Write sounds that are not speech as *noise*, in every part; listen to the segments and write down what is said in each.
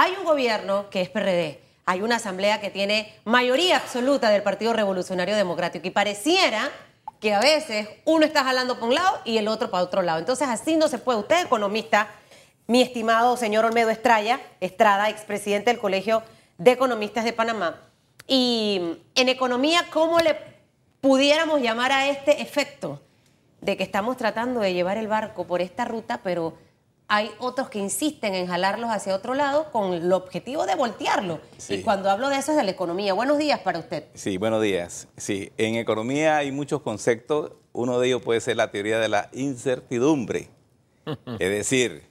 hay un gobierno que es PRD, hay una asamblea que tiene mayoría absoluta del Partido Revolucionario Democrático y pareciera que a veces uno está jalando para un lado y el otro para otro lado. Entonces así no se puede. Usted, economista, mi estimado señor Olmedo Estrada, Estrada, expresidente del Colegio de Economistas de Panamá. Y en economía, ¿cómo le pudiéramos llamar a este efecto de que estamos tratando de llevar el barco por esta ruta, pero hay otros que insisten en jalarlos hacia otro lado con el objetivo de voltearlo. Y cuando hablo de eso es de la economía. Buenos días para usted. Sí, buenos días. Sí, en economía hay muchos conceptos. Uno de ellos puede ser la teoría de la incertidumbre. *laughs* es decir,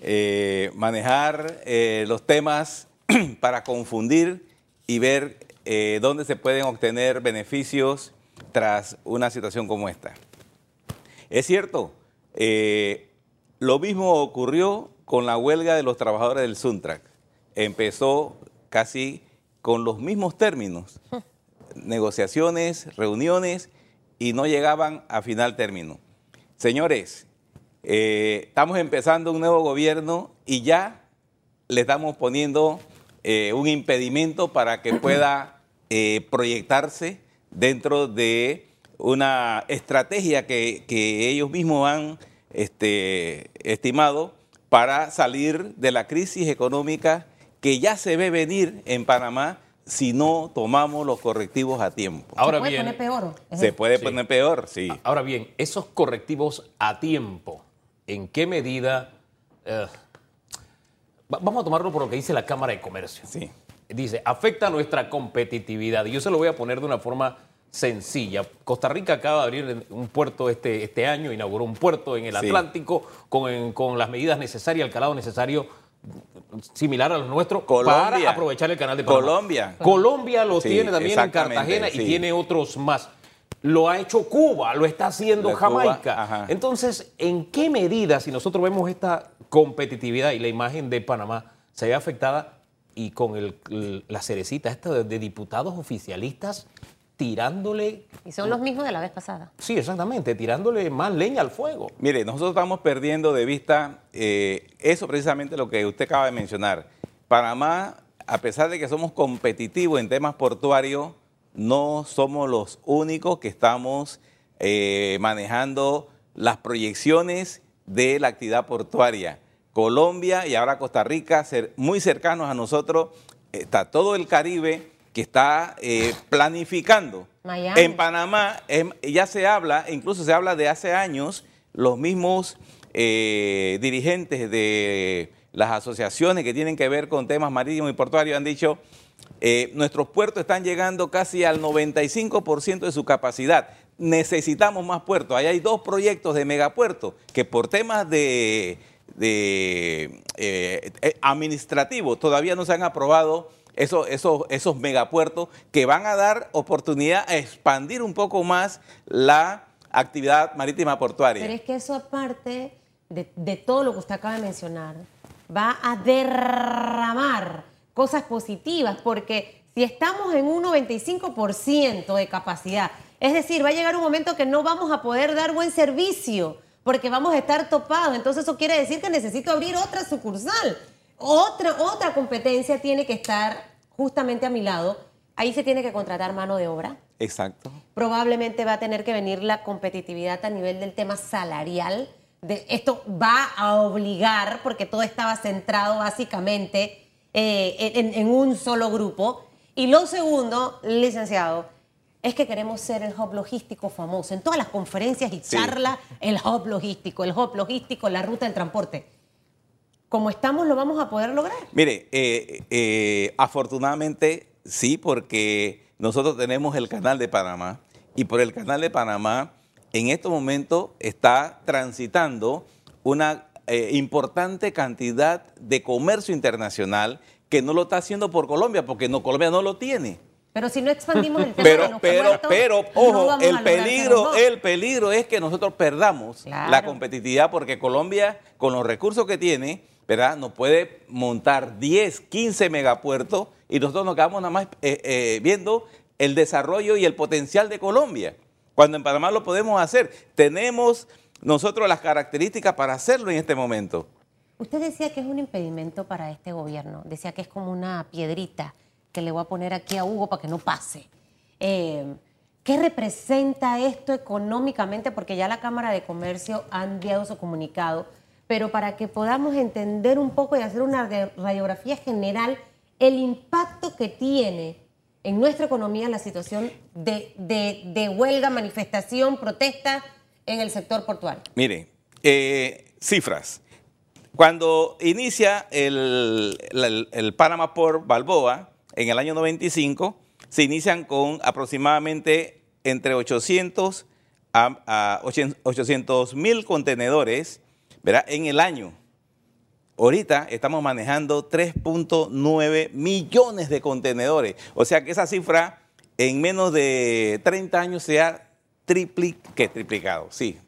eh, manejar eh, los temas *clears throat* para confundir y ver eh, dónde se pueden obtener beneficios tras una situación como esta. Es cierto, lo mismo ocurrió con la huelga de los trabajadores del Suntrack. Empezó casi con los mismos términos, *laughs* negociaciones, reuniones, y no llegaban a final término. Señores, eh, estamos empezando un nuevo gobierno y ya le estamos poniendo eh, un impedimento para que *clears throat* pueda eh, proyectarse dentro de una estrategia que, que ellos mismos han este, estimado para salir de la crisis económica que ya se ve venir en Panamá si no tomamos los correctivos a tiempo. Ahora ¿Se puede poner peor? Se puede poner peor, sí. Ahora bien, esos correctivos a tiempo, ¿en qué medida... Eh, vamos a tomarlo por lo que dice la Cámara de Comercio. Sí. Dice, afecta nuestra competitividad. Y yo se lo voy a poner de una forma sencilla. Costa Rica acaba de abrir un puerto este, este año, inauguró un puerto en el Atlántico con, con, las medidas necesarias, el calado necesario similar a los nuestros para aprovechar el canal de Panamá. Colombia. Colombia lo tiene también en Cartagena y tiene otros más. Lo ha hecho Cuba, lo está haciendo Jamaica. Entonces, ¿en qué medida, si nosotros vemos esta competitividad y la imagen de Panamá se ve afectada y con el, la cerecita esta de diputados oficialistas tirándole... Y son los mismos de la vez pasada. Sí, exactamente, tirándole más leña al fuego. Mire, nosotros estamos perdiendo de vista eh, eso precisamente lo que usted acaba de mencionar. Panamá, a pesar de que somos competitivos en temas portuarios, no somos los únicos que estamos eh, manejando las proyecciones de la actividad portuaria. Colombia y ahora Costa Rica, ser muy cercanos a nosotros, está todo el Caribe que está eh, planificando. En Panamá em, ya se habla, incluso se habla de hace años, los mismos eh, dirigentes de las asociaciones que tienen que ver con temas marítimos y portuarios han dicho, eh, nuestros puertos están llegando casi al 95% de su capacidad. Necesitamos más puertos. Ahí hay dos proyectos de megapuertos que por temas de, de administrativos todavía no se han aprobado esos, esos, esos megapuertos que van a dar oportunidad a expandir un poco más la actividad marítima portuaria. Pero es que eso aparte de, de todo lo que usted acaba de mencionar, va a derramar cosas positivas, porque si estamos en un 95% de capacidad, es decir, va a llegar un momento que no vamos a poder dar buen servicio porque vamos a estar topados. Entonces eso quiere decir que necesito abrir otra sucursal. Otra, otra competencia tiene que estar justamente a mi lado. Ahí se tiene que contratar mano de obra. Exacto. Probablemente va a tener que venir la competitividad a nivel del tema salarial. De, esto va a obligar, porque todo estaba centrado básicamente eh, en, un solo grupo. Y lo segundo, licenciado, es que queremos ser el hub logístico famoso. En todas las conferencias y charlas, el hub logístico, el hub logístico, la ruta del transporte como estamos lo vamos a poder lograr. Mire, eh, eh, afortunadamente sí, porque nosotros tenemos el canal de Panamá y por el canal de Panamá en estos momentos está transitando una eh, importante cantidad de comercio internacional que no lo está haciendo por Colombia, porque no, Colombia no lo tiene. Pero si no expandimos el *laughs* tema pero, pero, pero, ojo, el peligro, el peligro es que nosotros perdamos la competitividad porque Colombia, con los recursos que tiene, ¿verdad? Nos puede montar 10, 15 megapuertos y nosotros nos quedamos nada más eh, eh, viendo el desarrollo y el potencial de Colombia, cuando en Panamá lo podemos hacer. Tenemos nosotros las características para hacerlo en este momento. Usted decía que es un impedimento para este gobierno, decía que es como una piedrita que le voy a poner aquí a Hugo para que no pase. Eh, ¿Qué representa esto económicamente? Porque ya la Cámara de Comercio ha enviado su comunicado, pero para que podamos entender un poco y hacer una radiografía general, el impacto que tiene en nuestra economía la situación de, huelga, manifestación, protesta en el sector portuario. Mire, eh, cifras. Cuando inicia el, el, Panama Port Balboa en el año 95, se inician con aproximadamente entre 800 a, 800 mil contenedores en el año. Ahorita estamos manejando 3.9 millones de contenedores. O sea que esa cifra en menos de 30 años se ha triplicado, sí,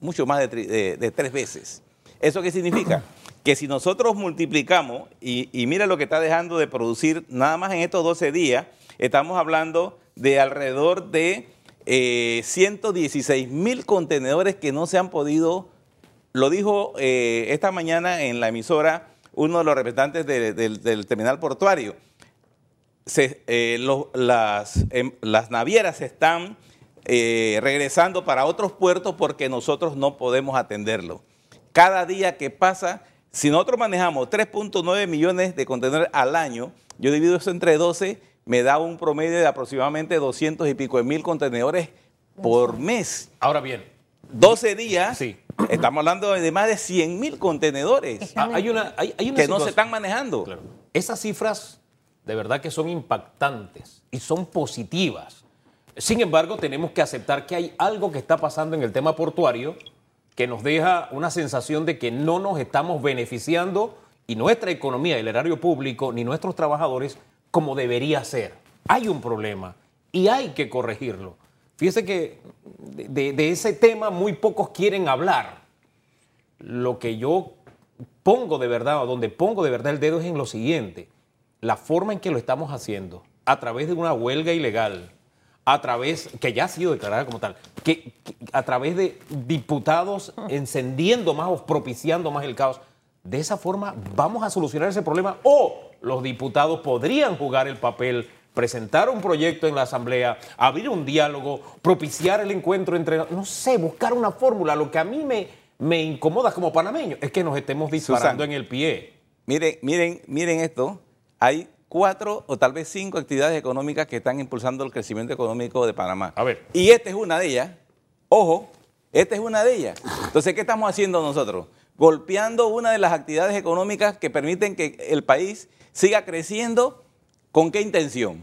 mucho más de, tres veces. ¿Eso qué significa? Que si nosotros multiplicamos, y, mira lo que está dejando de producir nada más en estos 12 días, estamos hablando de alrededor de 116 eh, mil contenedores que no se han podido, lo dijo eh, esta mañana en la emisora uno de los representantes del terminal portuario. Eh, las, em, las, navieras están regresando para otros puertos porque nosotros no podemos atenderlo. Cada día que pasa, si nosotros manejamos 3.9 millones de contenedores al año, yo divido eso entre 12 me da un promedio de aproximadamente 200 y pico de mil contenedores por mes. Ahora bien. 12 días. Sí. Estamos hablando de más de 100 mil contenedores ah, hay una, que no se están manejando. Esas cifras de verdad que son impactantes y son positivas. Sin embargo, tenemos que aceptar que hay algo que está pasando en el tema portuario que nos deja una sensación de que no nos estamos beneficiando y nuestra economía, el erario público, ni nuestros trabajadores como debería ser. Hay un problema y hay que corregirlo. Fíjese que de, ese tema muy pocos quieren hablar. Lo que yo pongo de verdad, o donde pongo de verdad el dedo es en lo siguiente. La forma en que lo estamos haciendo, a través de una huelga ilegal, a través, que ya ha sido declarada como tal, que, a través de diputados encendiendo más o propiciando más el caos, de esa forma vamos a solucionar ese problema o los diputados podrían jugar el papel, presentar un proyecto en la Asamblea, abrir un diálogo, propiciar el encuentro entre, no sé, buscar una fórmula. Lo que a mí me, me incomoda como panameño es que nos estemos disparando en el pie. Miren, miren, miren esto. Hay cuatro o tal vez cinco actividades económicas que están impulsando el crecimiento económico de Panamá. A ver. Y esta es una de ellas. Ojo, esta es una de ellas. Entonces, ¿qué estamos haciendo nosotros? Golpeando una de las actividades económicas que permiten que el país siga creciendo, ¿con qué intención?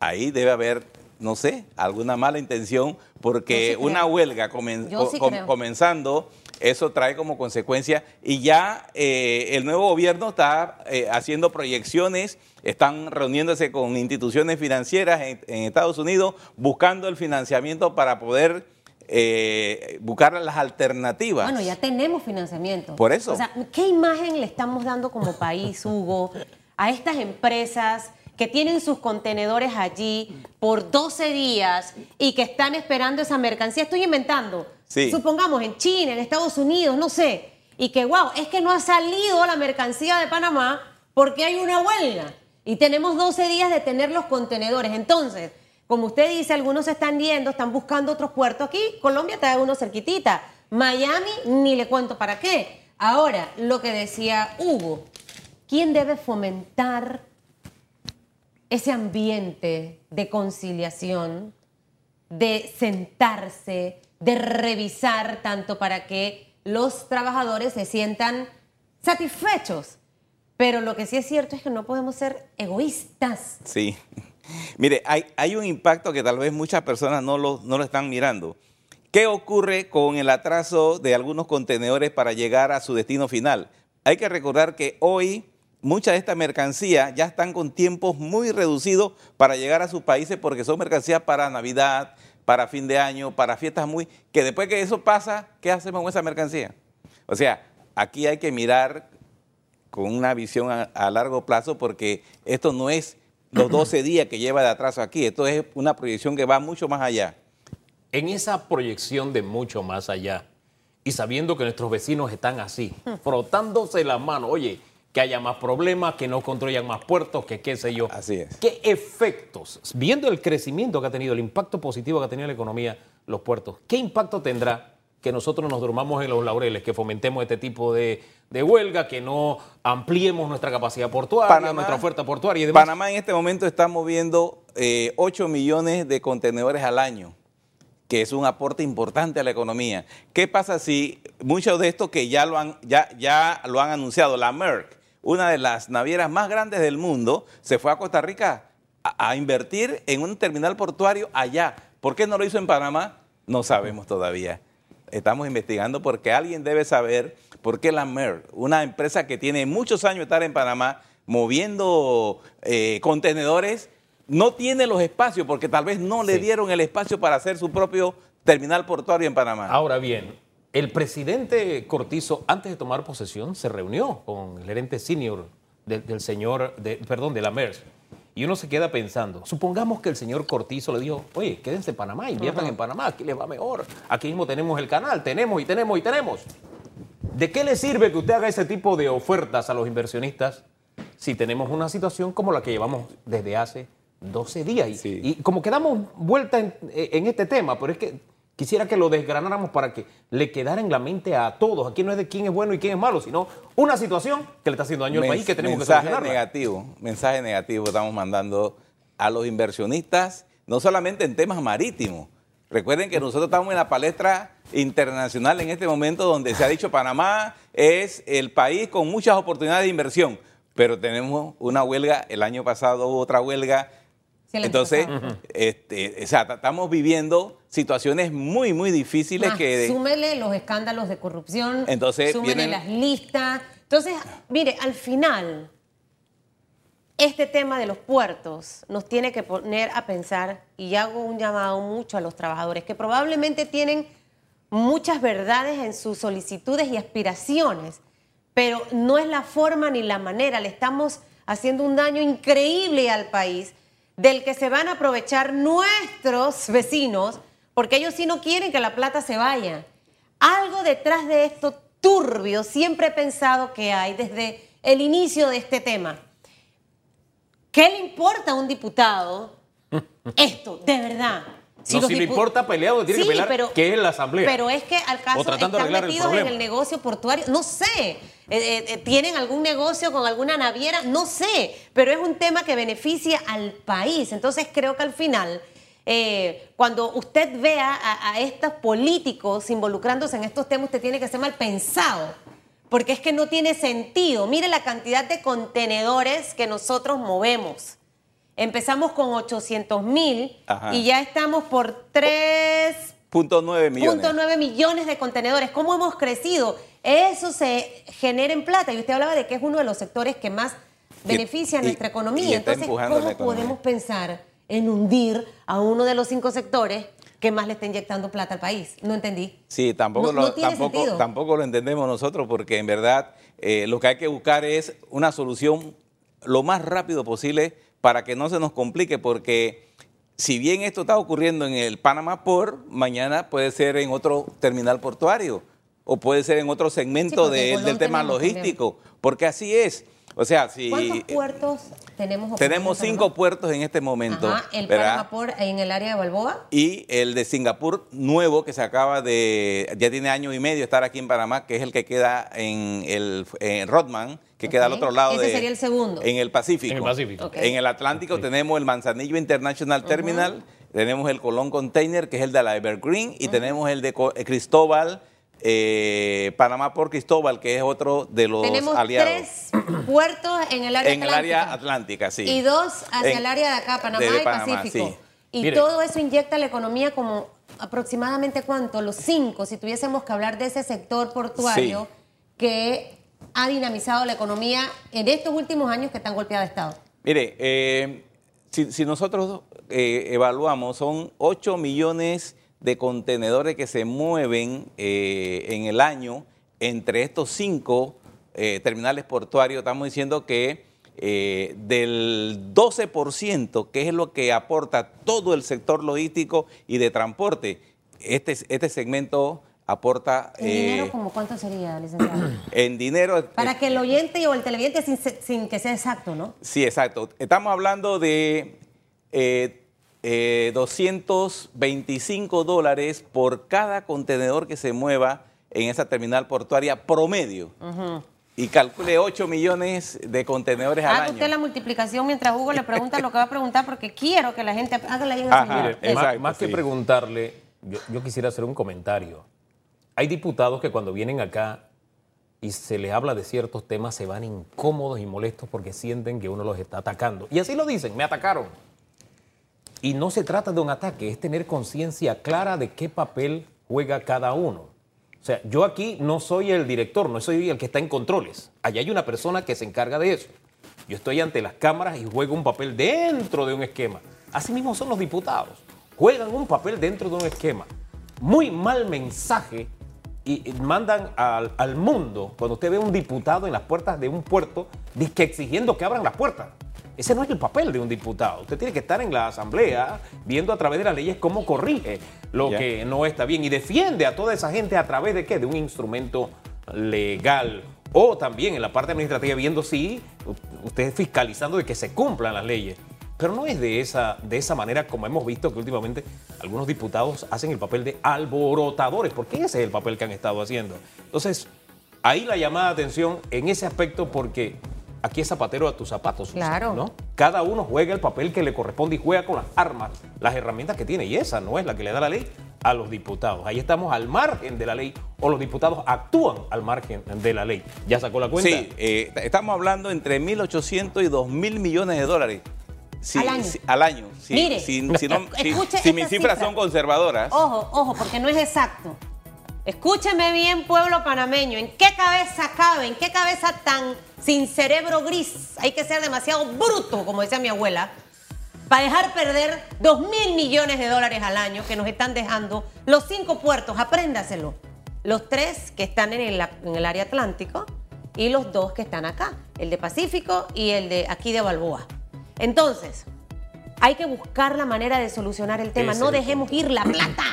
Ahí debe haber, no sé, alguna mala intención, porque una huelga comenzando, eso trae como consecuencia, y ya eh, el nuevo gobierno está eh, haciendo proyecciones, están reuniéndose con instituciones financieras en, Estados Unidos, buscando el financiamiento para poder... Eh, buscar las alternativas. Bueno, ya tenemos financiamiento. Por eso. O sea, ¿qué imagen le estamos dando como país, Hugo, a estas empresas que tienen sus contenedores allí por 12 días y que están esperando esa mercancía? Estoy inventando. Supongamos en China, en Estados Unidos, no sé. Y que, wow, es que no ha salido la mercancía de Panamá porque hay una huelga. Y tenemos 12 días de tener los contenedores. Entonces, como usted dice, algunos se están yendo, están buscando otros puertos. Aquí Colombia está uno cerquitita. Miami, ni le cuento para qué. Ahora, lo que decía Hugo, ¿quién debe fomentar ese ambiente de conciliación, de sentarse, de revisar tanto para que los trabajadores se sientan satisfechos? Pero lo que sí es cierto es que no podemos ser egoístas. Sí. *laughs* Mire, hay, un impacto que tal vez muchas personas no lo, no lo están mirando. ¿Qué ocurre con el atraso de algunos contenedores para llegar a su destino final? Hay que recordar que hoy mucha de esta mercancía ya están con tiempos muy reducidos para llegar a sus países porque son mercancías para Navidad, para fin de año, para fiestas muy... que después que eso pasa, ¿qué hacemos con esa mercancía? O sea, aquí hay que mirar con una visión a largo plazo porque esto no es los 12 *clears throat* días que lleva de atraso aquí. Esto es una proyección que va mucho más allá. En esa proyección de mucho más allá, y sabiendo que nuestros vecinos están así, frotándose las manos, oye, que haya más problemas, que no construyan más puertos, que qué sé yo. Así es. ¿Qué efectos, viendo el crecimiento que ha tenido, el impacto positivo que ha tenido en la economía, los puertos, qué impacto tendrá que nosotros nos durmamos en los laureles, que fomentemos este tipo de, huelga, que no ampliemos nuestra capacidad portuaria, nuestra oferta portuaria y demás. Panamá en este momento está moviendo 8 eh, millones de contenedores al año que es un aporte importante a la economía. ¿Qué pasa si muchos de estos que ya lo han, ya, ya lo han anunciado, la Merck, una de las navieras más grandes del mundo, se fue a Costa Rica a, a invertir en un terminal portuario allá? ¿Por qué no lo hizo en Panamá? No sabemos todavía estamos investigando porque alguien debe saber por qué la MER, una empresa que tiene muchos años de estar en Panamá moviendo eh, contenedores, no tiene los espacios porque tal vez no le dieron el espacio para hacer su propio terminal portuario en Panamá. Ahora bien, el presidente Cortizo, antes de tomar posesión, se reunió con el gerente senior del, señor, de, perdón, de la MERS y uno se queda pensando, supongamos que el señor Cortizo le dijo, oye, quédense en Panamá, inviertan en Panamá, aquí les va mejor. Aquí mismo tenemos el canal, tenemos y tenemos y tenemos. ¿De qué le sirve que usted haga ese tipo de ofertas a los inversionistas si tenemos una situación como la que llevamos desde hace 12 días? Y, como que damos vuelta en este tema, pero es que Quisiera que lo desgranáramos para que le quedara en la mente a todos. Aquí no es de quién es bueno y quién es malo, sino una situación que le está haciendo daño al país que tenemos que solucionar. negativo, mensaje negativo estamos mandando a los inversionistas, no solamente en temas marítimos. Recuerden que nosotros estamos en la palestra internacional en este momento donde se ha dicho Panamá es el país con muchas oportunidades de inversión, pero tenemos una huelga, el año pasado hubo otra huelga, entonces, este, o sea, estamos viviendo situaciones muy, muy difíciles que... Súmele los escándalos de corrupción, Entonces, súmele las listas. Entonces, mire, al final, este tema de los puertos nos tiene que poner a pensar, y hago un llamado mucho a los trabajadores, que probablemente tienen muchas verdades en sus solicitudes y aspiraciones, pero no es la forma ni la manera, le estamos haciendo un daño increíble al país del que se van a aprovechar nuestros vecinos, porque ellos sí no quieren que la plata se vaya. Algo detrás de esto turbio siempre he pensado que hay desde el inicio de este tema. ¿Qué le importa a un diputado esto, de verdad? Si, no, si le importa peleado, tiene que pelear, pero, que es la asamblea. Pero es que al caso están metidos en el negocio portuario, no sé. Eh, eh, eh, ¿Tienen algún negocio con alguna naviera? No sé, pero es un tema que beneficia al país. Entonces creo que al final, cuando usted vea a, estos políticos involucrándose en estos temas, usted tiene que ser mal pensado, porque es que no tiene sentido. Mire la cantidad de contenedores que nosotros movemos. Empezamos con 800 mil y ya estamos por 3.9 millones. millones de contenedores. ¿Cómo hemos crecido? eso se genera en plata. Y usted hablaba de que es uno de los sectores que más beneficia a nuestra economía. Entonces, ¿cómo podemos pensar en hundir a uno de los cinco sectores que más le está inyectando plata al país? No entendí. Sí, tampoco, lo, tampoco, lo entendemos nosotros porque en verdad eh, lo que hay que buscar es una solución lo más rápido posible para que no se nos complique porque si bien esto está ocurriendo en el Panamá Port, mañana puede ser en otro terminal portuario o puede ser en otro segmento del tema logístico, porque así es. O sea, si... ¿Cuántos puertos tenemos? Tenemos cinco puertos en este momento. el Panamá en el área de Balboa. Y el de Singapur nuevo que se acaba de, ya tiene año y medio estar aquí en Panamá, que es el que queda en el Rodman, que queda al otro lado Ese sería el segundo. En el Pacífico. En el Pacífico. En el Atlántico tenemos el Manzanillo International Terminal, tenemos el Colón Container, que es el de la Evergreen, y tenemos el de Cristóbal eh, Panamá por Cristóbal, que es otro de los Tenemos aliados. tres *clears throat* puertos en el área en el área atlántica, sí. Y dos hacia el área de acá, Panamá y Pacífico. Y todo eso inyecta la economía como aproximadamente cuánto, los cinco, si tuviésemos que hablar de ese sector portuario que ha dinamizado la economía en estos últimos años que están golpeada de Estado. Mire, eh, si, nosotros eh, evaluamos, son 8 millones de contenedores que se mueven eh, en el año entre estos cinco eh, terminales portuarios, estamos diciendo que eh, del 12%, que es lo que aporta todo el sector logístico y de transporte, este, este segmento aporta... ¿En dinero como cuánto sería, licenciado? *coughs* en dinero... Para que el oyente o el televidente, sin, que sea exacto, ¿no? Sí, exacto. Estamos hablando de 225 dólares por cada contenedor que se mueva en esa terminal portuaria promedio. Y calcule 8 millones de contenedores al Haga usted la multiplicación mientras Hugo le pregunta lo que va a preguntar porque quiero que la gente haga la Mire, más, que preguntarle, yo, quisiera hacer un comentario. Hay diputados que cuando vienen acá y se les habla de ciertos temas se van incómodos y molestos porque sienten que uno los está atacando. Y así lo dicen, me atacaron. Y no se trata de un ataque, es tener conciencia clara de qué papel juega cada uno. O sea, yo aquí no soy el director, no soy el que está en controles. Allá hay una persona que se encarga de eso. Yo estoy ante las cámaras y juego un papel dentro de un esquema. Así mismo son los diputados. Juegan un papel dentro de un esquema. Muy mal mensaje y mandan al, mundo cuando usted ve a un diputado en las puertas de un puerto exigiendo que abran las puertas. Ese no es el papel de un diputado. Usted tiene que estar en la asamblea viendo a través de las leyes cómo corrige lo que no está bien y defiende a toda esa gente a través de qué? De un instrumento legal. O también en la parte administrativa viendo si usted fiscalizando de que se cumplan las leyes. Pero no es de esa, de esa manera como hemos visto que últimamente algunos diputados hacen el papel de alborotadores, porque ese es el papel que han estado haciendo. Entonces, ahí la llamada de atención en ese aspecto porque aquí es zapatero a tus zapatos. Claro. ¿no? Cada uno juega el papel que le corresponde y juega con las armas, las herramientas que tiene. Y esa no es la que le da la ley a los diputados. Ahí estamos al margen de la ley o los diputados actúan al margen de la ley. ¿Ya sacó la cuenta? Sí, eh, estamos hablando entre 1.800 y 2.000 millones de dólares. al año. al año. Mire, si, *laughs* mis cifras son conservadoras. Ojo, ojo, porque no es exacto. Escúcheme bien, pueblo panameño. ¿En qué cabeza cabe? ¿En qué cabeza tan sin cerebro gris? Hay que ser demasiado bruto, como decía mi abuela, para dejar perder dos mil millones de dólares al año que nos están dejando los cinco puertos. Apréndaselo. Los tres que están en el, en el área Atlántico y los dos que están acá, el de Pacífico y el de aquí de Balboa. Entonces, hay que buscar la manera de solucionar el tema. no dejemos ir la plata.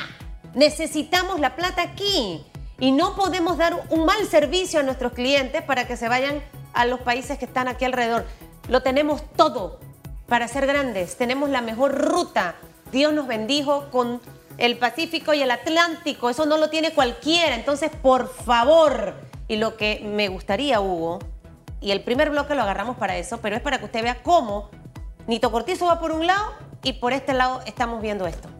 Necesitamos la plata aquí y no podemos dar un mal servicio a nuestros clientes para que se vayan a los países que están aquí alrededor. Lo tenemos todo para ser grandes. Tenemos la mejor ruta. Dios nos bendijo con el Pacífico y el Atlántico. Eso no lo tiene cualquiera. Entonces, por favor, y lo que me gustaría, Hugo, y el primer bloque lo agarramos para eso, pero es para que usted vea cómo Nito Cortizo va por un lado y por este lado estamos viendo esto.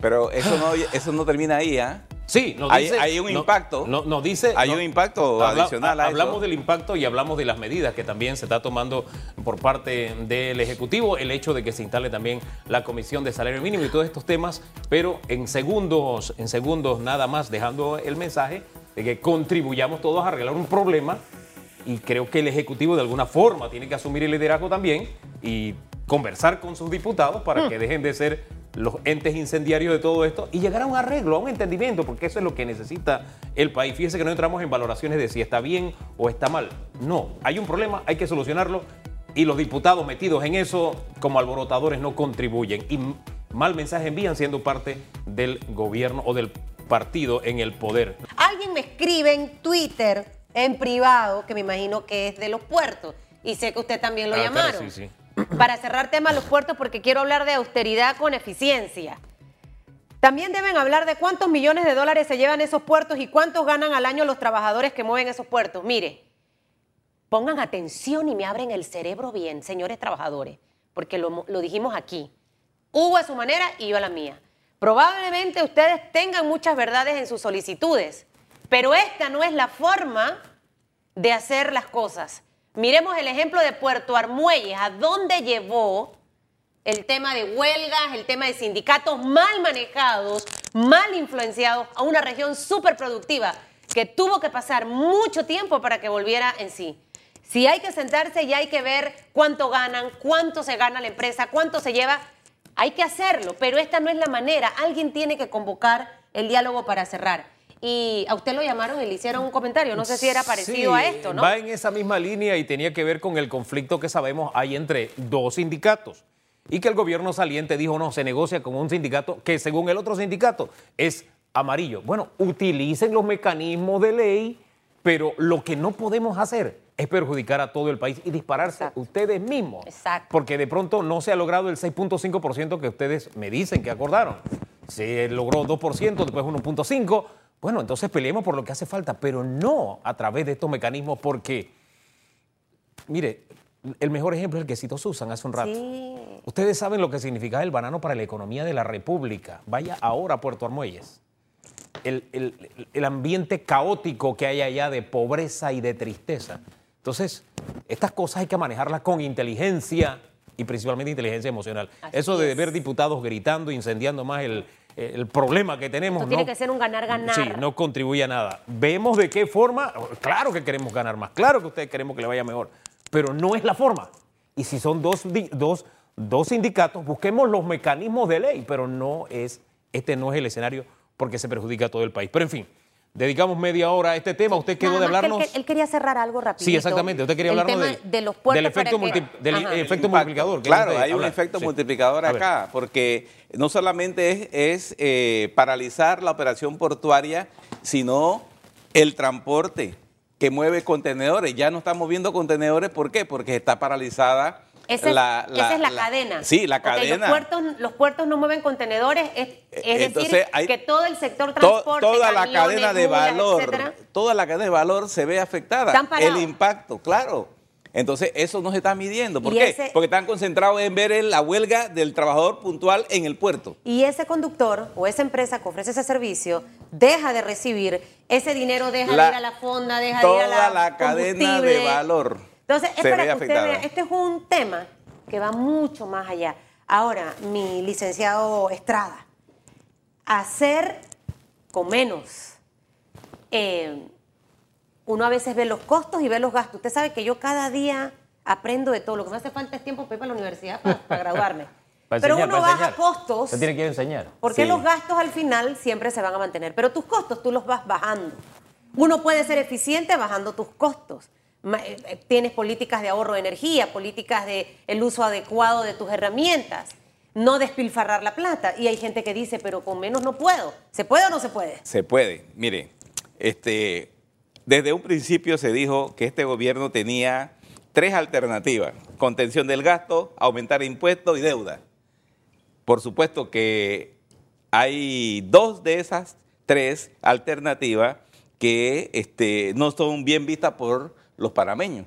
Pero eso no, eso no termina ahí, ¿ah? Sí, nos dice, hay, un impacto. No, nos dice, hay un impacto adicional a Hablamos del impacto y hablamos de las medidas que también se está tomando por parte del Ejecutivo, el hecho de que se instale también la Comisión de Salario Mínimo y todos estos temas, pero en segundos, en segundos nada más dejando el mensaje de que contribuyamos todos a arreglar un problema y creo que el Ejecutivo de alguna forma tiene que asumir el liderazgo también y conversar con sus diputados para hmm. que dejen de ser los entes incendiarios de todo esto y llegar a un arreglo, a un entendimiento, porque eso es lo que necesita el país. Fíjese que no entramos en valoraciones de si está bien o está mal. No, hay un problema, hay que solucionarlo y los diputados metidos en eso como alborotadores no contribuyen y mal mensaje envían siendo parte del gobierno o del partido en el poder. Alguien me escribe en Twitter, en privado, que me imagino que es de los puertos, y sé que usted también lo ah, llamaron. sí, sí para cerrar temas los puertos porque quiero hablar de austeridad con eficiencia. También deben hablar de cuántos millones de dólares se llevan esos puertos y cuántos ganan al año los trabajadores que mueven esos puertos. Mire, pongan atención y me abren el cerebro bien, señores trabajadores, porque lo, lo dijimos aquí. Hubo a su manera y yo a la mía. Probablemente ustedes tengan muchas verdades en sus solicitudes, pero esta no es la forma de hacer las cosas. Miremos el ejemplo de Puerto Armuelles, a dónde llevó el tema de huelgas, el tema de sindicatos mal manejados, mal influenciados a una región súper productiva que tuvo que pasar mucho tiempo para que volviera en sí. Si hay que sentarse y hay que ver cuánto ganan, cuánto se gana la empresa, cuánto se lleva, hay que hacerlo, pero esta no es la manera. Alguien tiene que convocar el diálogo para cerrar y a usted lo llamaron y le hicieron un comentario. No sé si era parecido a esto, ¿no? Va en esa misma línea y tenía que ver con el conflicto que sabemos hay entre dos sindicatos. Y que el gobierno saliente dijo, no, se negocia con un sindicato que según el otro sindicato es amarillo. Bueno, utilicen los mecanismos de ley, pero lo que no podemos hacer es perjudicar a todo el país y dispararse ustedes mismos. Exacto. Porque de pronto no se ha logrado el 6.5% que ustedes me dicen que acordaron. Se logró 2%, después 1.5%. Bueno, entonces peleemos por lo que hace falta, pero no a través de estos mecanismos porque, mire, el mejor ejemplo es el que citó Susan hace un rato. Ustedes saben lo que significa el banano para la economía de la República. Vaya ahora a Puerto Armuelles. el ambiente caótico que hay allá de pobreza y de tristeza. Entonces, estas cosas hay que manejarlas con inteligencia y principalmente inteligencia emocional. Eso de ver diputados gritando, incendiando más el, problema que tenemos. Esto tiene que ser un ganar-ganar. Sí, no contribuye a nada. Vemos de qué forma, claro que queremos ganar más, claro que ustedes queremos que le vaya mejor, pero no es la forma. Y si son dos, dos, dos sindicatos, busquemos los mecanismos de ley, pero no es, este no es el escenario porque se perjudica a todo el país. Pero en fin dedicamos media hora a este tema. Usted quedó de hablarnos. Él, quería cerrar algo rápido. Sí, exactamente. Usted quería hablarnos de, los del efecto, del efecto multiplicador. Claro, hay un efecto multiplicador acá, porque no solamente es, eh, paralizar la operación portuaria, sino el transporte que mueve contenedores. Ya no estamos viendo contenedores, ¿por qué? Porque está paralizada esa, es la, cadena. Sí, la cadena. Los puertos, los puertos no mueven contenedores, es, decir, que todo el sector transporte, toda la cadena de valor, toda la cadena de valor se ve afectada. El impacto, claro. Entonces, eso no se está midiendo. ¿Por qué? Porque están concentrados en ver la huelga del trabajador puntual en el puerto. Y ese conductor o esa empresa que ofrece ese servicio deja de recibir ese dinero, deja de ir a la fonda, deja de ir a la Toda la cadena de valor entonces, es para que usted vea, este es un tema que va mucho más allá. Ahora, mi licenciado Estrada, hacer con menos. Eh, uno a veces ve los costos y ve los gastos. Usted sabe que yo cada día aprendo de todo. Lo que me hace falta es tiempo para ir para la universidad para, graduarme. *laughs* Pero uno baja costos. Se tiene que enseñar. Porque los gastos al final siempre se van a mantener. Pero tus costos tú los vas bajando. Uno puede ser eficiente bajando tus costos. Eh, tienes políticas de ahorro de energía, políticas de el uso adecuado de tus herramientas, no despilfarrar la plata. Y hay gente que dice, pero con menos no puedo. ¿Se puede o no se puede? Se puede. Mire, este, desde un principio se dijo que este gobierno tenía tres alternativas: contención del gasto, aumentar impuestos y deuda. Por supuesto que hay dos de esas tres alternativas que este, no son bien vistas por los panameños.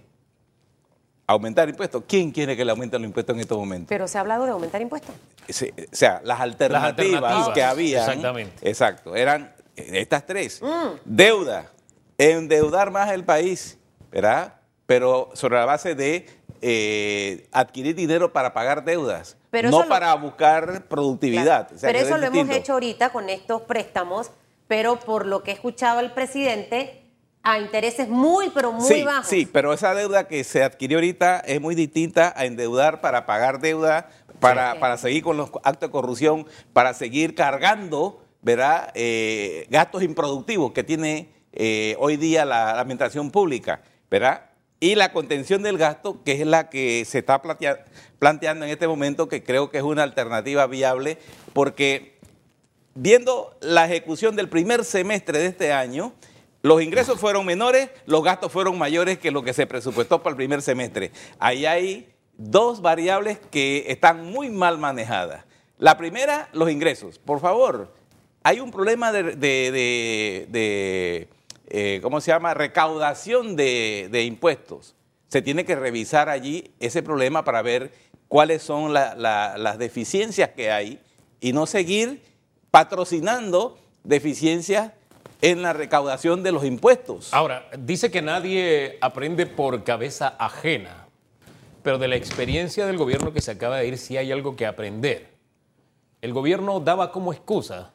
Aumentar impuestos. ¿Quién quiere que le aumenten los impuestos en estos momentos? Pero se ha hablado de aumentar impuestos. o sea, las alternativas, que había. Exactamente. Exacto. Eran estas tres. Mm. Deuda. Endeudar más el país, ¿verdad? Pero sobre la base de eh, adquirir dinero para pagar deudas, no para buscar productividad. pero eso lo hemos hecho ahorita con estos préstamos, pero por lo que he escuchado al presidente, a intereses muy, pero muy bajos. Sí, pero esa deuda que se adquirió ahorita es muy distinta a endeudar para pagar deuda, para, para seguir con los actos de corrupción, para seguir cargando, ¿verdad? Eh, gastos improductivos que tiene eh, hoy día la, administración pública, ¿verdad? Y la contención del gasto, que es la que se está planteando en este momento, que creo que es una alternativa viable, porque viendo la ejecución del primer semestre de este año, los ingresos fueron menores, los gastos fueron mayores que lo que se presupuestó para el primer semestre. Ahí hay dos variables que están muy mal manejadas. La primera, los ingresos. Por favor, hay un problema de, eh, ¿cómo se llama?, recaudación de, impuestos. Se tiene que revisar allí ese problema para ver cuáles son las deficiencias que hay y no seguir patrocinando deficiencias en la recaudación de los impuestos. Ahora, dice que nadie aprende por cabeza ajena, pero de la experiencia del gobierno que se acaba de ir sí hay algo que aprender. El gobierno daba como excusa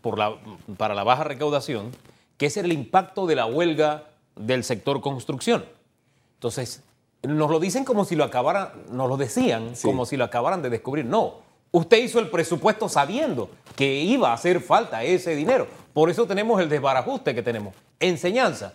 por la, para la baja recaudación que es el impacto de la huelga del sector construcción. Entonces, nos lo dicen como si lo acabaran, nos lo decían como si lo acabaran de descubrir. No, usted hizo el presupuesto sabiendo que iba a hacer falta ese dinero. Por eso tenemos el desbarajuste que tenemos. Enseñanza.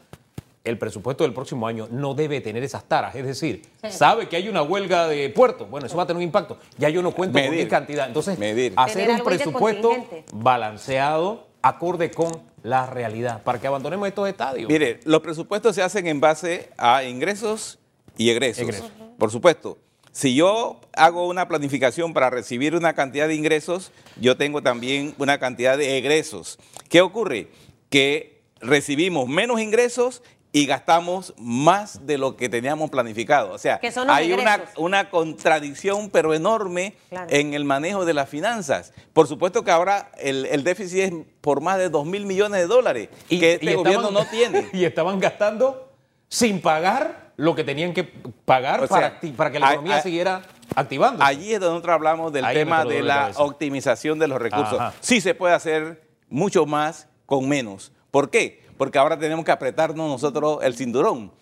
El presupuesto del próximo año no debe tener esas taras. Es decir, sabe que hay una huelga de puertos. Bueno, eso va a tener un impacto. Ya yo no cuento con qué cantidad. Entonces, hacer un presupuesto balanceado acorde con la realidad, para que abandonemos estos estadios. Mire, los presupuestos se hacen en base a ingresos y egresos. Por supuesto. Si yo hago una planificación para recibir una cantidad de ingresos, yo tengo también una cantidad de egresos. ¿Qué ocurre? Que recibimos menos ingresos y gastamos más de lo que teníamos planificado. O sea, hay una, una, contradicción pero enorme en el manejo de las finanzas. Por supuesto que ahora el, déficit es por más de 2 mil millones de dólares y, que este gobierno no tiene. *laughs* Y estaban gastando sin pagar lo que tenían que pagar para, para, que la economía siguiera activando. Allí es donde nosotros hablamos del tema de la optimización de los recursos. Sí se puede hacer mucho más con menos. ¿Por qué? porque ahora tenemos que apretarnos nosotros el cinturón.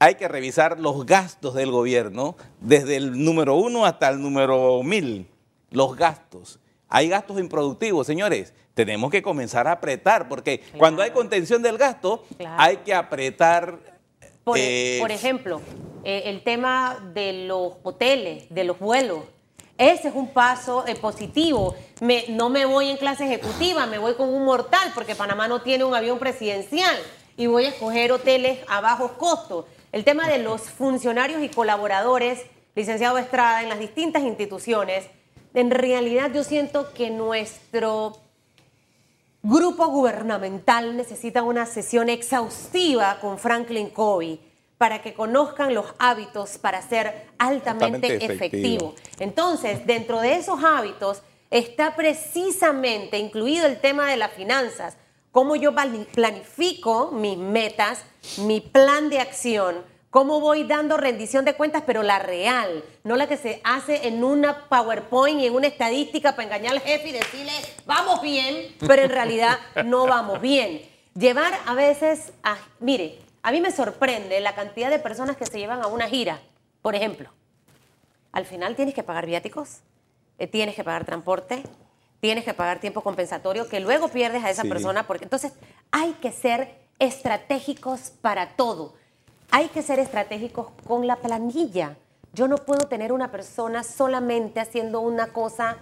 Hay que revisar los gastos del gobierno desde el número uno hasta el número mil, los gastos. Hay gastos improductivos, señores. Tenemos que comenzar a apretar, porque cuando hay contención del gasto, hay que apretar. Por, e- eh, ejemplo, eh, el tema de los hoteles, de los vuelos. Ese es un paso eh, positivo. no me voy en clase ejecutiva, me voy con un mortal, porque Panamá no tiene un avión presidencial y voy a escoger hoteles a bajos costos. El tema de los funcionarios y colaboradores, licenciado Estrada, en las distintas instituciones, en realidad yo siento que nuestro grupo gubernamental necesita una sesión exhaustiva con Franklin Covey para que conozcan los hábitos para ser altamente, efectivo. Entonces, dentro de esos hábitos está precisamente incluido el tema de las finanzas, cómo yo planifico mis metas, mi plan de acción, cómo voy dando rendición de cuentas, pero la real, no la que se hace en una PowerPoint y en una estadística para engañar al jefe y decirle, vamos bien, pero en realidad no vamos bien. Llevar a veces a, mire, a mí me sorprende la cantidad de personas que se llevan a una gira, por ejemplo. Al final tienes que pagar viáticos, eh, tienes que pagar transporte, tienes que pagar tiempo compensatorio, que luego pierdes a esa persona. Porque, entonces, hay que ser estratégicos para todo. Hay que ser estratégicos con la planilla. Yo no puedo tener una persona solamente haciendo una cosa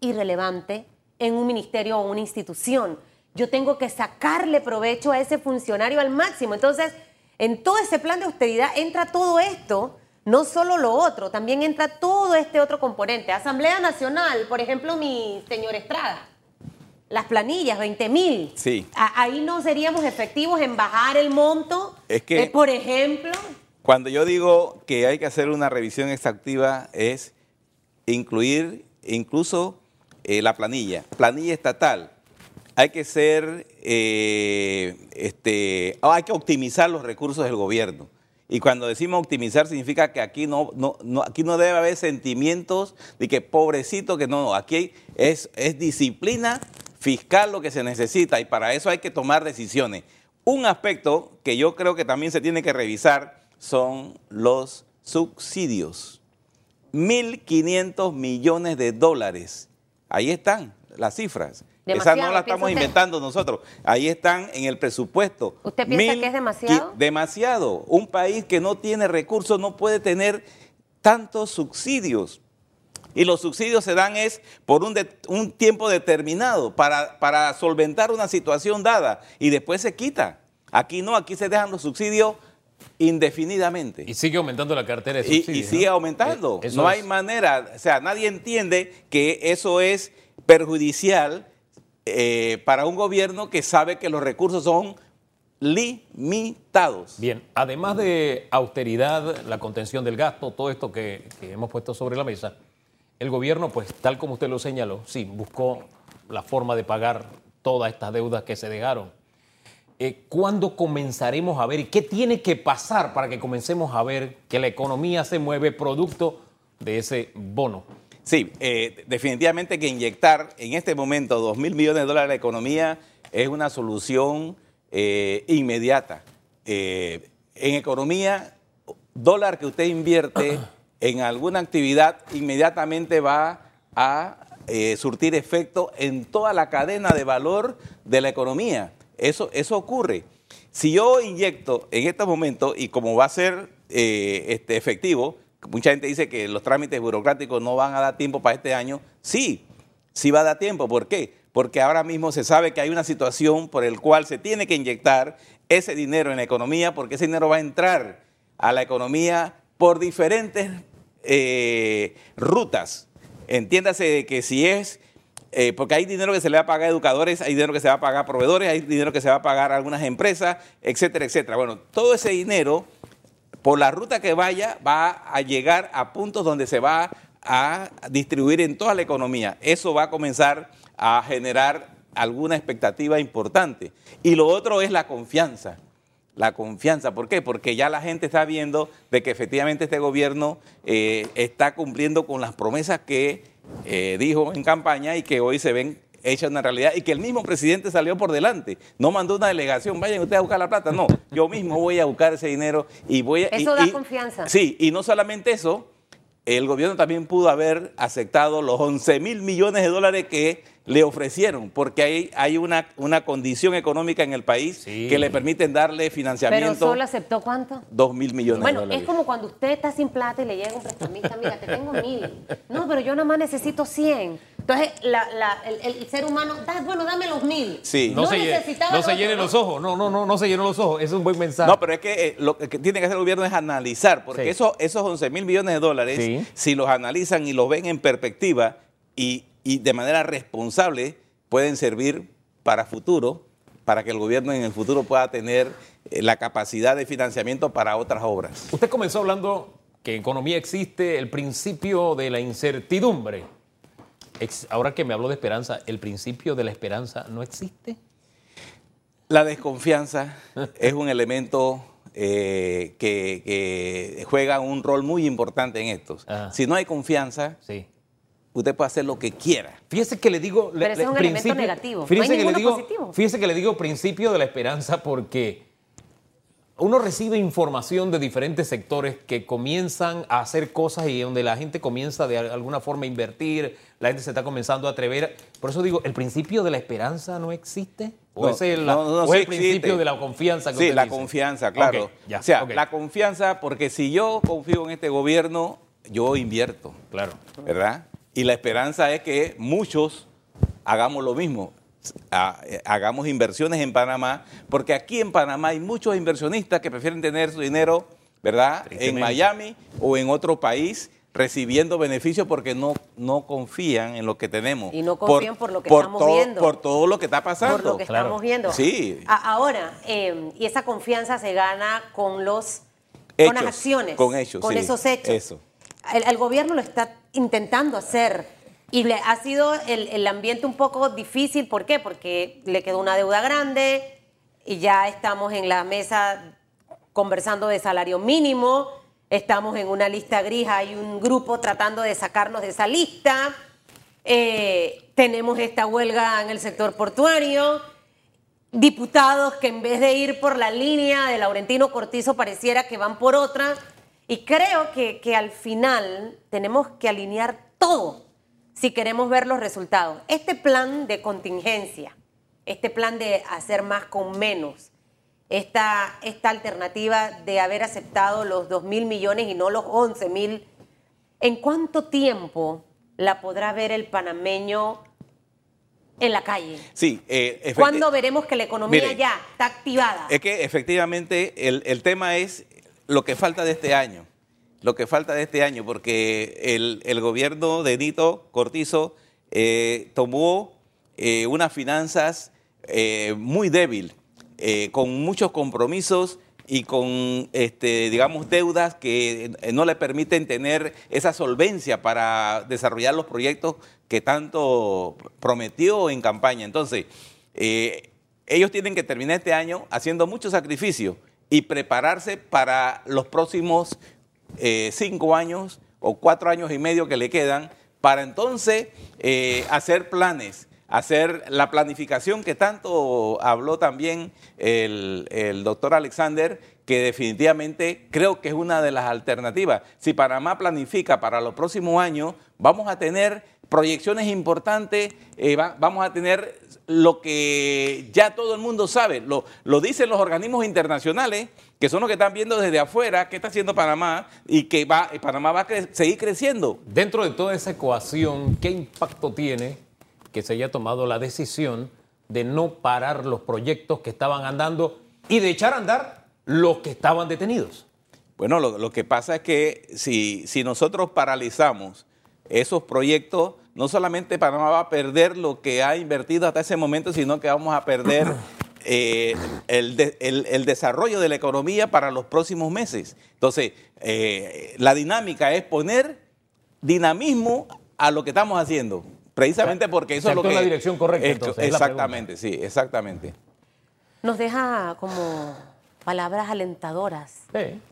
irrelevante en un ministerio o una institución yo tengo que sacarle provecho a ese funcionario al máximo. Entonces, en todo ese plan de austeridad entra todo esto, no solo lo otro, también entra todo este otro componente. Asamblea Nacional, por ejemplo, mi señor Estrada, las planillas, 20 mil. Sí. ahí no seríamos efectivos en bajar el monto. Es que, eh, por ejemplo. Cuando yo digo que hay que hacer una revisión extractiva es incluir incluso eh, la planilla, planilla estatal hay que ser, eh, este, hay que optimizar los recursos del gobierno. Y cuando decimos optimizar significa que aquí no, no, aquí no debe haber sentimientos de que pobrecito que no, aquí es, es disciplina fiscal lo que se necesita y para eso hay que tomar decisiones. Un aspecto que yo creo que también se tiene que revisar son los subsidios. 1.500 millones de dólares. Ahí están las cifras. Esa no la estamos inventando nosotros. Ahí están en el presupuesto. ¿Usted piensa que es demasiado? Demasiado. Un país que no tiene recursos no puede tener tantos subsidios. Y los subsidios se dan es por un, un tiempo determinado para, para solventar una situación dada y después se quita. Aquí no, aquí se dejan los subsidios indefinidamente. Y sigue aumentando la cartera de subsidios. Y, sigue aumentando. Eh, no hay manera, o sea, nadie entiende que eso es perjudicial eh, para un gobierno que sabe que los recursos son limitados. Bien, además de austeridad, la contención del gasto, todo esto que, hemos puesto sobre la mesa, el gobierno, pues tal como usted lo señaló, sí, buscó la forma de pagar todas estas deudas que se dejaron. Eh, ¿Cuándo comenzaremos a ver y qué tiene que pasar para que comencemos a ver que la economía se mueve producto de ese bono? Sí, eh, definitivamente que inyectar en este momento 2 mil millones de dólares a la economía es una solución eh, inmediata. En economía, dólar que usted invierte *clears throat* en alguna actividad inmediatamente va a surtir efecto en toda la cadena de valor de la economía. Eso, eso ocurre. Si yo inyecto en este momento, y como va a ser este, efectivo, Mucha gente dice que los trámites burocráticos no van a dar tiempo para este año. Sí, sí va a dar tiempo. ¿Por qué? porque ahora mismo se sabe que hay una situación por el cual se tiene que inyectar ese dinero en la economía, porque ese dinero va a entrar a la economía por diferentes eh, rutas. Entiéndase que si es, eh, porque hay dinero que se le va a pagar a educadores, hay dinero que se va a pagar a proveedores, hay dinero que se va a pagar a algunas empresas, etcétera, etcétera. Bueno, todo ese dinero, por la ruta que vaya, va a llegar a puntos donde se va a distribuir en toda la economía. Eso va a comenzar a generar alguna expectativa importante. Y lo otro es la confianza. La confianza, ¿por qué? Porque ya la gente está viendo de que efectivamente este gobierno eh, está cumpliendo con las promesas que eh, dijo en campaña y que hoy se ven hechas una realidad y que el mismo presidente salió por delante. No mandó una delegación, vayan ustedes a buscar la plata. No, yo mismo voy a buscar ese dinero y voy a... Eso da confianza. Sí, y no solamente eso, el gobierno también pudo haber aceptado los 11 mil millones de dólares que le ofrecieron, porque hay, hay una, una condición económica en el país que le permiten darle financiamiento. ¿Pero solo aceptó cuánto? Dos mil millones de dólares. Bueno, es como cuando usted está sin plata y le llega un prestamista, mira, te tengo mil. No, pero yo nada más necesito cien. Entonces, el, ser humano, bueno, dame los mil. Sí. No, se, no se llenen los ojos, no, no, no, no se llenó los ojos, es un buen mensaje. No, pero es que eh, lo que tiene que hacer el gobierno es analizar, porque esos, esos 11 mil millones de dólares, si los analizan y los ven en perspectiva y, y de manera responsable, pueden servir para futuro, para que el gobierno en el futuro pueda tener eh, la capacidad de financiamiento para otras obras. Usted comenzó hablando que en economía existe el principio de la incertidumbre. Ahora que me hablo de esperanza, ¿el principio de la esperanza no existe? La desconfianza es un elemento eh, que, juega un rol muy importante en estos. Si no hay confianza, sí usted puede hacer lo que quiera. Fíjese que le digo... Pero es un elemento negativo, fíjese que le digo, positivo. Fíjese que le digo principio de la esperanza porque uno recibe información de diferentes sectores que comienzan a hacer cosas y donde la gente comienza de alguna forma a invertir, la gente se está comenzando a atrever. Por eso digo, ¿el principio de la esperanza no existe? ¿O es el, principio de la confianza? Que sí, la confianza, claro. o sea, la confianza, porque si yo confío en este gobierno, yo invierto. Claro. ¿Verdad? Y la esperanza es que muchos hagamos lo mismo, hagamos inversiones en Panamá, porque aquí en Panamá hay muchos inversionistas que prefieren tener su dinero, ¿verdad?, en Miami o en otro país recibiendo beneficios porque no, no confían en lo que tenemos. Y no confían por, lo que estamos viendo. Por todo lo que está pasando. Por lo que estamos viendo. Sí. ahora, em, y esa confianza se gana con los con las acciones. Con hechos. Con esos hechos. Eso. el, gobierno lo está intentando hacer. Y le, ha sido el, ambiente un poco difícil. ¿Por qué? Porque le quedó una deuda grande y ya estamos en la mesa conversando de salario mínimo. Estamos en una lista gris, hay un grupo tratando de sacarnos de esa lista. Eh, tenemos esta huelga en el sector portuario. Diputados que en vez de ir por la línea de Laurentino Cortizo pareciera que van por otra. Y creo que, que al final tenemos que alinear todo si queremos ver los resultados. Este plan de contingencia, este plan de hacer más con menos, esta, esta alternativa de haber aceptado los 2 mil millones y no los 11 mil, ¿en cuánto tiempo la podrá ver el panameño en la calle? Sí. Eh, ¿Cuándo veremos que la economía ya está activada? Es que efectivamente el, el tema es lo que falta de este año lo que falta de este año, porque el, gobierno de Nito Cortizo eh, tomó eh, unas finanzas eh, muy débil, con muchos compromisos y con, este, digamos, deudas que no le permiten tener esa solvencia para desarrollar los proyectos que tanto prometió en campaña. Entonces, ellos tienen que terminar este año haciendo muchos sacrificios y prepararse para los próximos eh, cinco años o cuatro años y medio que le quedan para entonces eh, hacer planes, hacer la planificación que tanto habló también el, el doctor Alexander, que definitivamente creo que es una de las alternativas. Si Panamá planifica para los próximos años, vamos a tener proyecciones importantes, eh, vamos a tener lo que ya todo el mundo sabe, lo, lo, dicen los organismos internacionales, que son los que están viendo desde afuera qué está haciendo Panamá y que va, Panamá va a seguir creciendo. Dentro de toda esa ecuación, ¿qué impacto tiene que se haya tomado la decisión de no parar los proyectos que estaban andando y de echar a andar los que estaban detenidos. Bueno, lo, que pasa es que si, si nosotros paralizamos esos proyectos, no solamente Panamá va a perder lo que ha invertido hasta ese momento, sino que vamos a perder *clears throat* eh, el, desarrollo de la economía para los próximos meses. Entonces, eh, la dinámica es poner dinamismo a lo que estamos haciendo, precisamente porque eso es lo que... la dirección correcta, exactamente, sí, exactamente. Nos deja como palabras alentadoras.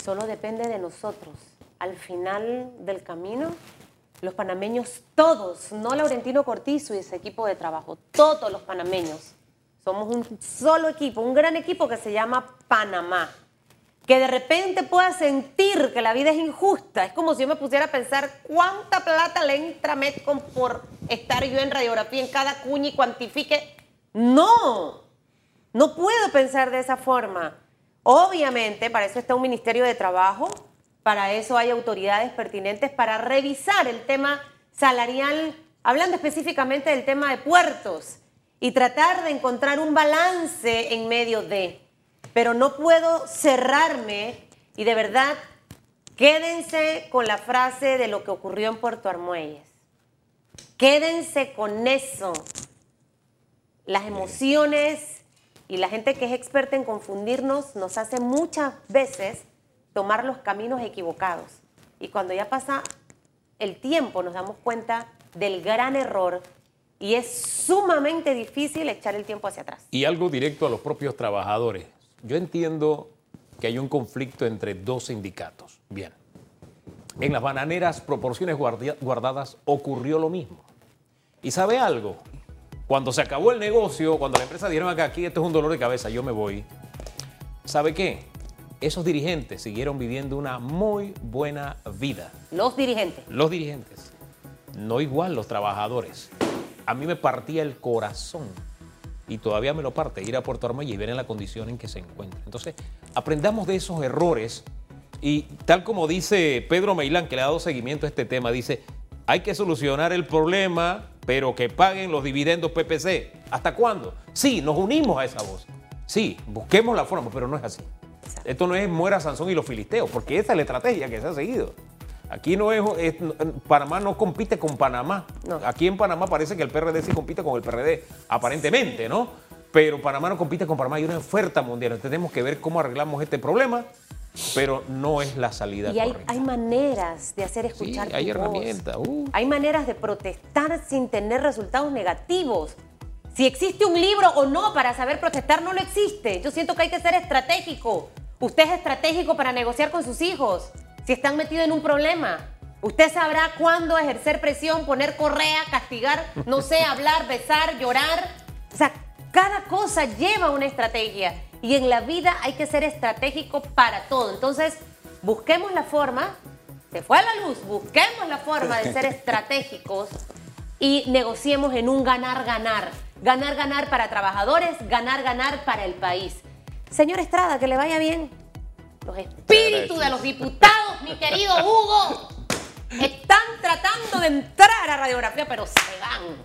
Solo depende de nosotros. Al final del camino los panameños, todos, no Laurentino Cortizo y ese equipo de trabajo, todos los panameños, somos un solo equipo, un gran equipo que se llama Panamá. Que de repente pueda sentir que la vida es injusta. Es como si yo me pusiera a pensar cuánta plata le entra Metcon por estar yo en radiografía en cada cuña y cuantifique. No, no puedo pensar de esa forma. Obviamente, para eso está un Ministerio de Trabajo, para eso hay autoridades pertinentes para revisar el tema salarial, hablando específicamente del tema de puertos, y tratar de encontrar un balance en medio de. Pero no puedo cerrarme y de verdad quédense con la frase de lo que ocurrió en Puerto Armuelles. Quédense con eso. Las emociones y la gente que es experta en confundirnos nos hace muchas veces tomar los caminos equivocados. Y cuando ya pasa el tiempo nos damos cuenta del gran error y es sumamente difícil echar el tiempo hacia atrás. Y algo directo a los propios trabajadores. Yo entiendo que hay un conflicto entre dos sindicatos. Bien. En las bananeras, proporciones guardadas, ocurrió lo mismo. ¿Y sabe algo? Cuando se acabó el negocio, cuando la empresa dijeron que aquí esto es un dolor de cabeza, yo me voy. ¿Sabe qué? Esos dirigentes siguieron viviendo una muy buena vida. Los dirigentes. Los dirigentes. No igual los trabajadores. A mí me partía el corazón y todavía me lo parte ir a Puerto Armuelle y ver en la condición en que se encuentra. Entonces, aprendamos de esos errores y tal como dice Pedro Meilán, que le ha dado seguimiento a este tema, dice, hay que solucionar el problema, pero que paguen los dividendos PPC. ¿Hasta cuándo? Sí, nos unimos a esa voz. Sí, busquemos la forma, pero no es así. Esto no es muera Sansón y los filisteos, porque esa es la estrategia que se ha seguido. Aquí no es, Panamá no compite con Panamá. Aquí en Panamá parece que el PRD sí compite con el PRD, aparentemente, ¿no? Pero Panamá no compite con Panamá, hay una oferta mundial. tenemos que ver cómo arreglamos este problema, pero no es la salida. Y hay, hay maneras de hacer escuchar. Sí, hay herramientas. Uh. Hay maneras de protestar sin tener resultados negativos. Si existe un libro o no para saber protestar, no lo existe. Yo siento que hay que ser estratégico. Usted es estratégico para negociar con sus hijos. Si están metidos en un problema, usted sabrá cuándo ejercer presión, poner correa, castigar, no sé, *laughs* hablar, besar, llorar. O sea, cada cosa lleva una estrategia. Y en la vida hay que ser estratégico para todo. Entonces, busquemos la forma. Se fue a la luz. Busquemos la forma de ser *laughs* estratégicos y negociemos en un ganar-ganar. Ganar, ganar para trabajadores, ganar, ganar para el país. Señor Estrada, que le vaya bien. Los espíritus de los diputados, mi querido Hugo, están tratando de entrar a radiografía, pero se van.